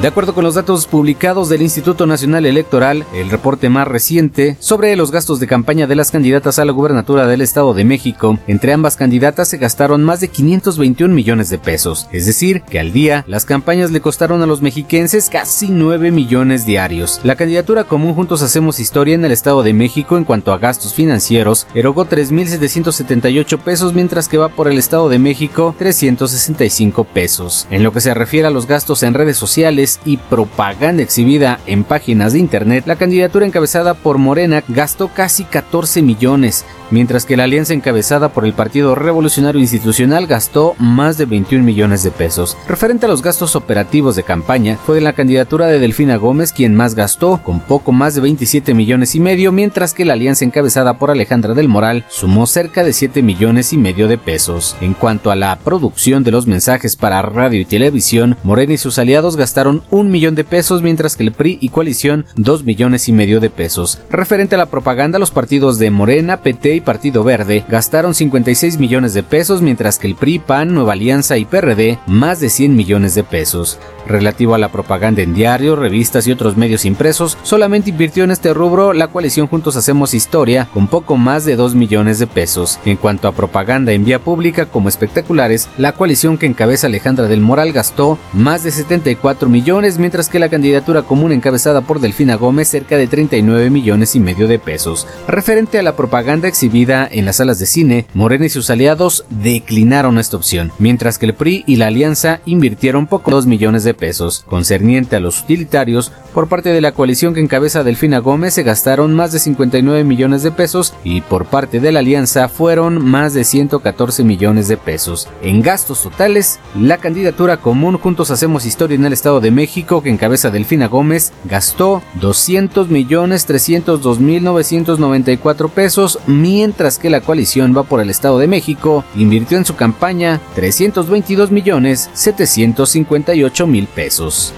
De acuerdo con los datos publicados del Instituto Nacional Electoral, el reporte más reciente sobre los gastos de campaña de las candidatas a la gubernatura del Estado de México, entre ambas candidatas se gastaron más de 521 millones de pesos, es decir, que al día las campañas le costaron a los mexiquenses casi 9 millones diarios. La candidatura común Juntos Hacemos Historia en el Estado de México en cuanto a gastos financieros erogó 3.778 pesos, mientras que va por el Estado de México 365 pesos. En lo que se refiere a los gastos en redes sociales, y propaganda exhibida en páginas de internet, la candidatura encabezada por Morena gastó casi 14 millones, mientras que la alianza encabezada por el Partido Revolucionario Institucional gastó más de 21 millones de pesos. Referente a los gastos operativos de campaña, fue la candidatura de Delfina Gómez quien más gastó, con poco más de 27 millones y medio, mientras que la alianza encabezada por Alejandra del Moral sumó cerca de 7 millones y medio de pesos. En cuanto a la producción de los mensajes para radio y televisión, Morena y sus aliados gastaron un millón de pesos, mientras que el PRI y coalición dos millones y medio de pesos. Referente a la propaganda, los partidos de Morena, PT y Partido Verde gastaron 56 millones de pesos, mientras que el PRI, PAN, Nueva Alianza y PRD más de 100 millones de pesos. Relativo a la propaganda en diarios, revistas y otros medios impresos, solamente invirtió en este rubro la coalición Juntos Hacemos Historia con poco más de 2 millones de pesos. En cuanto a propaganda en vía pública como espectaculares, la coalición que encabeza Alejandra del Moral gastó más de 74 millones mientras que la candidatura común encabezada por Delfina Gómez cerca de 39 millones y medio de pesos. Referente a la propaganda exhibida en las salas de cine, Morena y sus aliados declinaron esta opción, mientras que el PRI y la Alianza invirtieron poco 2 millones de pesos. Concerniente a los utilitarios, por parte de la coalición que encabeza Delfina Gómez se gastaron más de 59 millones de pesos y por parte de la Alianza fueron más de 114 millones de pesos. En gastos totales, la candidatura común Juntos Hacemos Historia en el Estado de México, que encabeza Delfina Gómez, gastó 200 millones 302 mil 994 pesos, mientras que la coalición va por el Estado de México invirtió en su campaña 322 millones 758 mil pesos.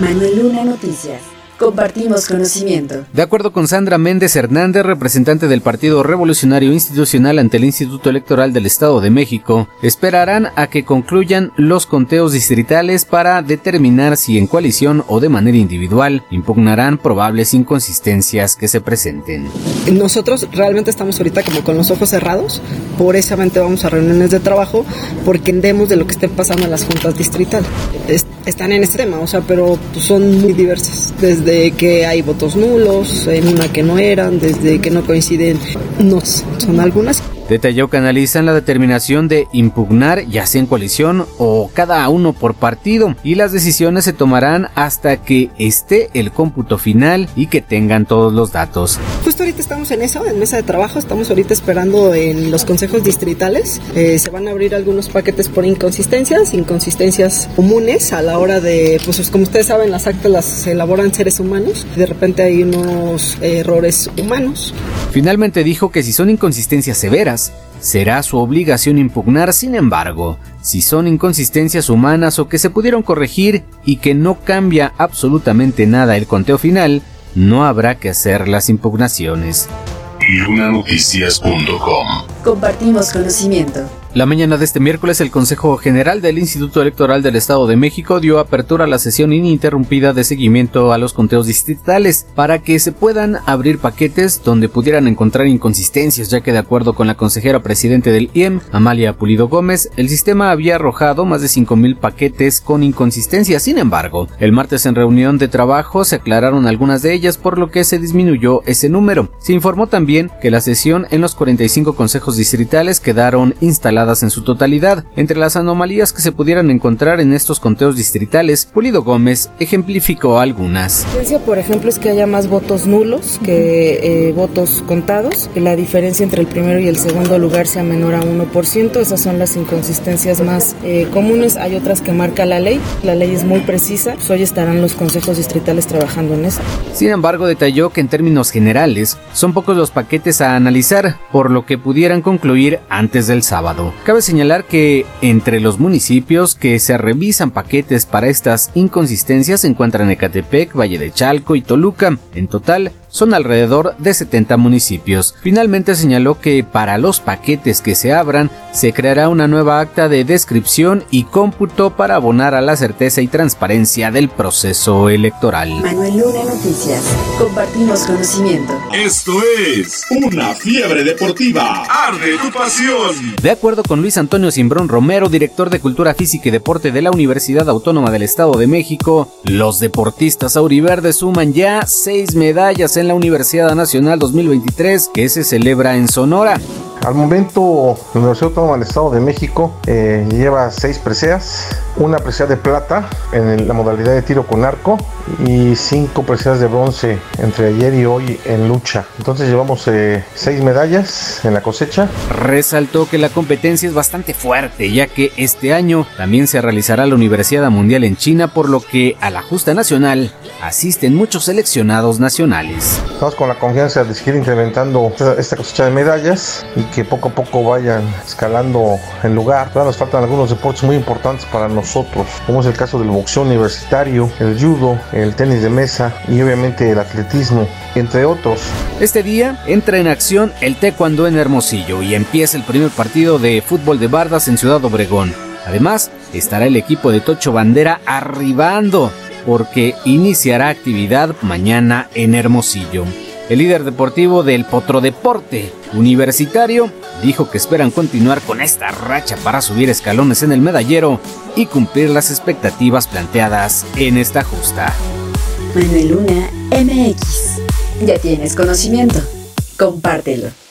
Manuel Luna Noticias. Compartimos conocimiento. De acuerdo con Sandra Méndez Hernández, representante del Partido Revolucionario Institucional ante el Instituto Electoral del Estado de México, esperarán a que concluyan los conteos distritales para determinar si en coalición o de manera individual impugnarán probables inconsistencias que se presenten. Nosotros realmente estamos ahorita como con los ojos cerrados, por esa mente vamos a reuniones de trabajo porque entendemos de lo que esté pasando en las juntas distritales. Están en este tema, o sea, pero son muy diversas. Desde que hay votos nulos, en una que no eran, desde que no coinciden, no son algunas. Detalló que analizan la determinación de impugnar ya sea en coalición o cada uno por partido y las decisiones se tomarán hasta que esté el cómputo final y que tengan todos los datos. Justo ahorita estamos en eso, en mesa de trabajo, estamos ahorita esperando en los consejos distritales, eh, se van a abrir algunos paquetes por inconsistencias, inconsistencias comunes a la hora de, pues como ustedes saben, las actas las elaboran seres humanos, de repente hay unos errores humanos. Finalmente dijo que si son inconsistencias severas, será su obligación impugnar, sin embargo, si son inconsistencias humanas o que se pudieron corregir y que no cambia absolutamente nada el conteo final, no habrá que hacer las impugnaciones. Compartimos conocimiento. La mañana de este miércoles, el Consejo General del Instituto Electoral del Estado de México dio apertura a la sesión ininterrumpida de seguimiento a los conteos distritales para que se puedan abrir paquetes donde pudieran encontrar inconsistencias, ya que de acuerdo con la consejera presidente del IEM, Amalia Pulido Gómez, el sistema había arrojado más de 5.000 paquetes con inconsistencias. Sin embargo, el martes en reunión de trabajo se aclararon algunas de ellas, por lo que se disminuyó ese número. Se informó también que la sesión en los 45 consejos distritales quedaron instaladas en su totalidad. Entre las anomalías que se pudieran encontrar en estos conteos distritales, Pulido Gómez ejemplificó algunas. La por ejemplo, es que haya más votos nulos que eh, votos contados, que la diferencia entre el primero y el segundo lugar sea menor a 1%. Esas son las inconsistencias más eh, comunes. Hay otras que marca la ley. La ley es muy precisa. Pues hoy estarán los consejos distritales trabajando en eso. Sin embargo, detalló que en términos generales son pocos los paquetes a analizar, por lo que pudieran concluir antes del sábado. Cabe señalar que entre los municipios que se revisan paquetes para estas inconsistencias se encuentran Ecatepec, Valle de Chalco y Toluca. En total, son alrededor de 70 municipios. Finalmente señaló que para los paquetes que se abran se creará una nueva acta de descripción y cómputo para abonar a la certeza y transparencia del proceso electoral. Manuel Luna Noticias. Compartimos conocimiento. Esto es Una Fiebre Deportiva. Arde tu pasión. De acuerdo con Luis Antonio Simbrón Romero, director de Cultura Física y Deporte de la Universidad Autónoma del Estado de México, los deportistas auriverdes suman ya seis medallas en la Universidad Nacional 2023 que se celebra en Sonora. Al momento, la Universidad Autónoma del Estado de México eh, lleva seis preseas, una presea de plata en la modalidad de tiro con arco y cinco preseas de bronce entre ayer y hoy en lucha. Entonces llevamos eh, seis medallas en la cosecha. Resaltó que la competencia es bastante fuerte, ya que este año también se realizará la Universidad Mundial en China, por lo que a la justa nacional asisten muchos seleccionados nacionales. Estamos con la confianza de seguir incrementando esta cosecha de medallas y que poco a poco vayan escalando el lugar. Todavía nos faltan algunos deportes muy importantes para nosotros, como es el caso del boxeo universitario, el judo, el tenis de mesa y obviamente el atletismo, entre otros. Este día entra en acción el taekwondo en Hermosillo y empieza el primer partido de fútbol de bardas en Ciudad Obregón. Además, estará el equipo de Tocho Bandera arribando porque iniciará actividad mañana en Hermosillo. El líder deportivo del Potro Deporte Universitario dijo que esperan continuar con esta racha para subir escalones en el medallero y cumplir las expectativas planteadas en esta justa. Manuel Luna MX. Ya tienes conocimiento. Compártelo.